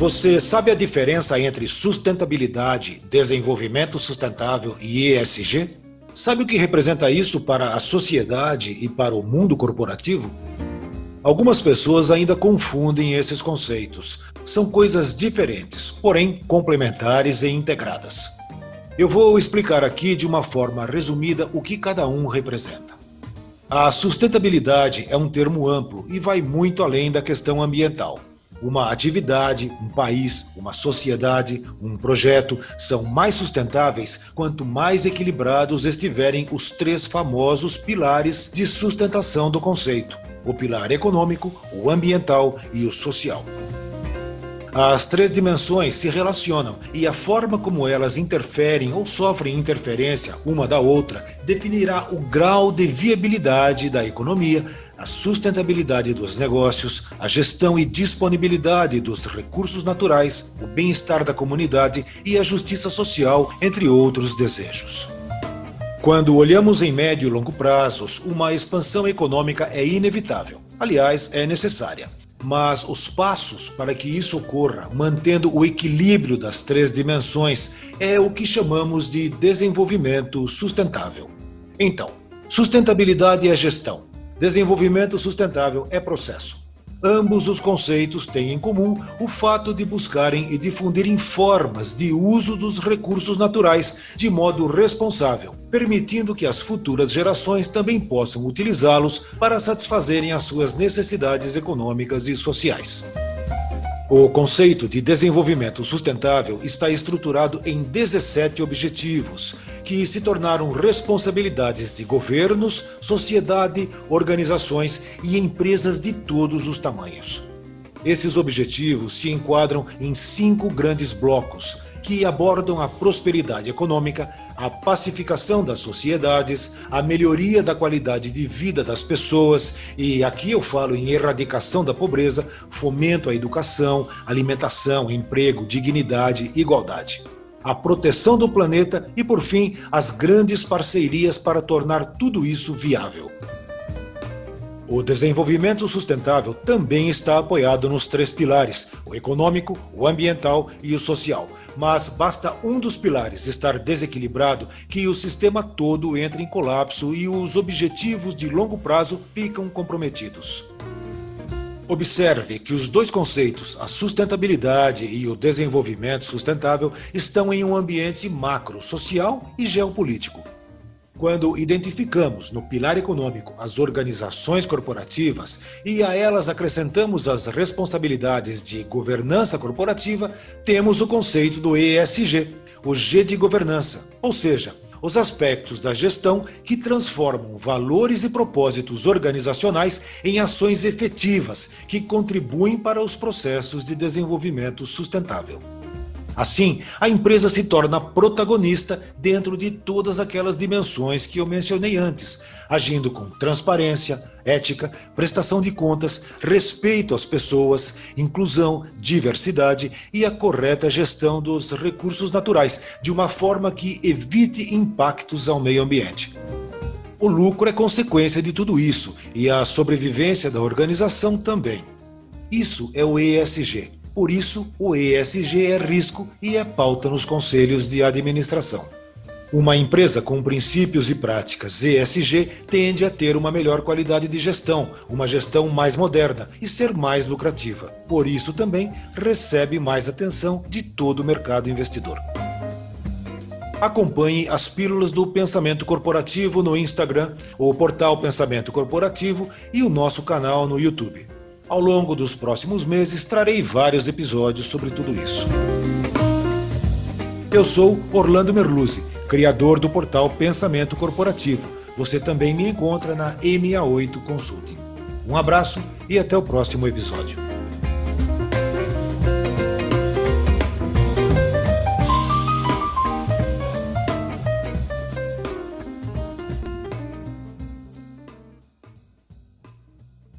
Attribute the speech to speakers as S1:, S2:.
S1: Você sabe a diferença entre sustentabilidade, desenvolvimento sustentável e ESG? Sabe o que representa isso para a sociedade e para o mundo corporativo? Algumas pessoas ainda confundem esses conceitos. São coisas diferentes, porém complementares e integradas. Eu vou explicar aqui de uma forma resumida o que cada um representa. A sustentabilidade é um termo amplo e vai muito além da questão ambiental. Uma atividade, um país, uma sociedade, um projeto são mais sustentáveis quanto mais equilibrados estiverem os três famosos pilares de sustentação do conceito: o pilar econômico, o ambiental e o social. As três dimensões se relacionam e a forma como elas interferem ou sofrem interferência uma da outra definirá o grau de viabilidade da economia, a sustentabilidade dos negócios, a gestão e disponibilidade dos recursos naturais, o bem-estar da comunidade e a justiça social, entre outros desejos. Quando olhamos em médio e longo prazos, uma expansão econômica é inevitável. Aliás, é necessária. Mas os passos para que isso ocorra, mantendo o equilíbrio das três dimensões, é o que chamamos de desenvolvimento sustentável. Então, sustentabilidade é gestão, desenvolvimento sustentável é processo. Ambos os conceitos têm em comum o fato de buscarem e difundirem formas de uso dos recursos naturais de modo responsável, permitindo que as futuras gerações também possam utilizá-los para satisfazerem as suas necessidades econômicas e sociais. O conceito de desenvolvimento sustentável está estruturado em 17 objetivos, que se tornaram responsabilidades de governos, sociedade, organizações e empresas de todos os tamanhos. Esses objetivos se enquadram em cinco grandes blocos que abordam a prosperidade econômica, a pacificação das sociedades, a melhoria da qualidade de vida das pessoas, e aqui eu falo em erradicação da pobreza, fomento à educação, alimentação, emprego, dignidade, igualdade. A proteção do planeta e, por fim, as grandes parcerias para tornar tudo isso viável. O desenvolvimento sustentável também está apoiado nos três pilares: o econômico, o ambiental e o social. Mas basta um dos pilares estar desequilibrado que o sistema todo entra em colapso e os objetivos de longo prazo ficam comprometidos. Observe que os dois conceitos, a sustentabilidade e o desenvolvimento sustentável, estão em um ambiente macro, social e geopolítico. Quando identificamos no pilar econômico as organizações corporativas e a elas acrescentamos as responsabilidades de governança corporativa, temos o conceito do ESG, o G de governança, ou seja, os aspectos da gestão que transformam valores e propósitos organizacionais em ações efetivas que contribuem para os processos de desenvolvimento sustentável. Assim, a empresa se torna protagonista dentro de todas aquelas dimensões que eu mencionei antes, agindo com transparência, ética, prestação de contas, respeito às pessoas, inclusão, diversidade e a correta gestão dos recursos naturais, de uma forma que evite impactos ao meio ambiente. O lucro é consequência de tudo isso e a sobrevivência da organização também. Isso é o ESG por isso, o ESG é risco e é pauta nos conselhos de administração. Uma empresa com princípios e práticas ESG tende a ter uma melhor qualidade de gestão, uma gestão mais moderna e ser mais lucrativa. Por isso também recebe mais atenção de todo o mercado investidor. Acompanhe as pílulas do Pensamento Corporativo no Instagram, o portal Pensamento Corporativo e o nosso canal no YouTube. Ao longo dos próximos meses, trarei vários episódios sobre tudo isso. Eu sou Orlando Merluzzi, criador do portal Pensamento Corporativo. Você também me encontra na MA8 Consulting. Um abraço e até o próximo episódio.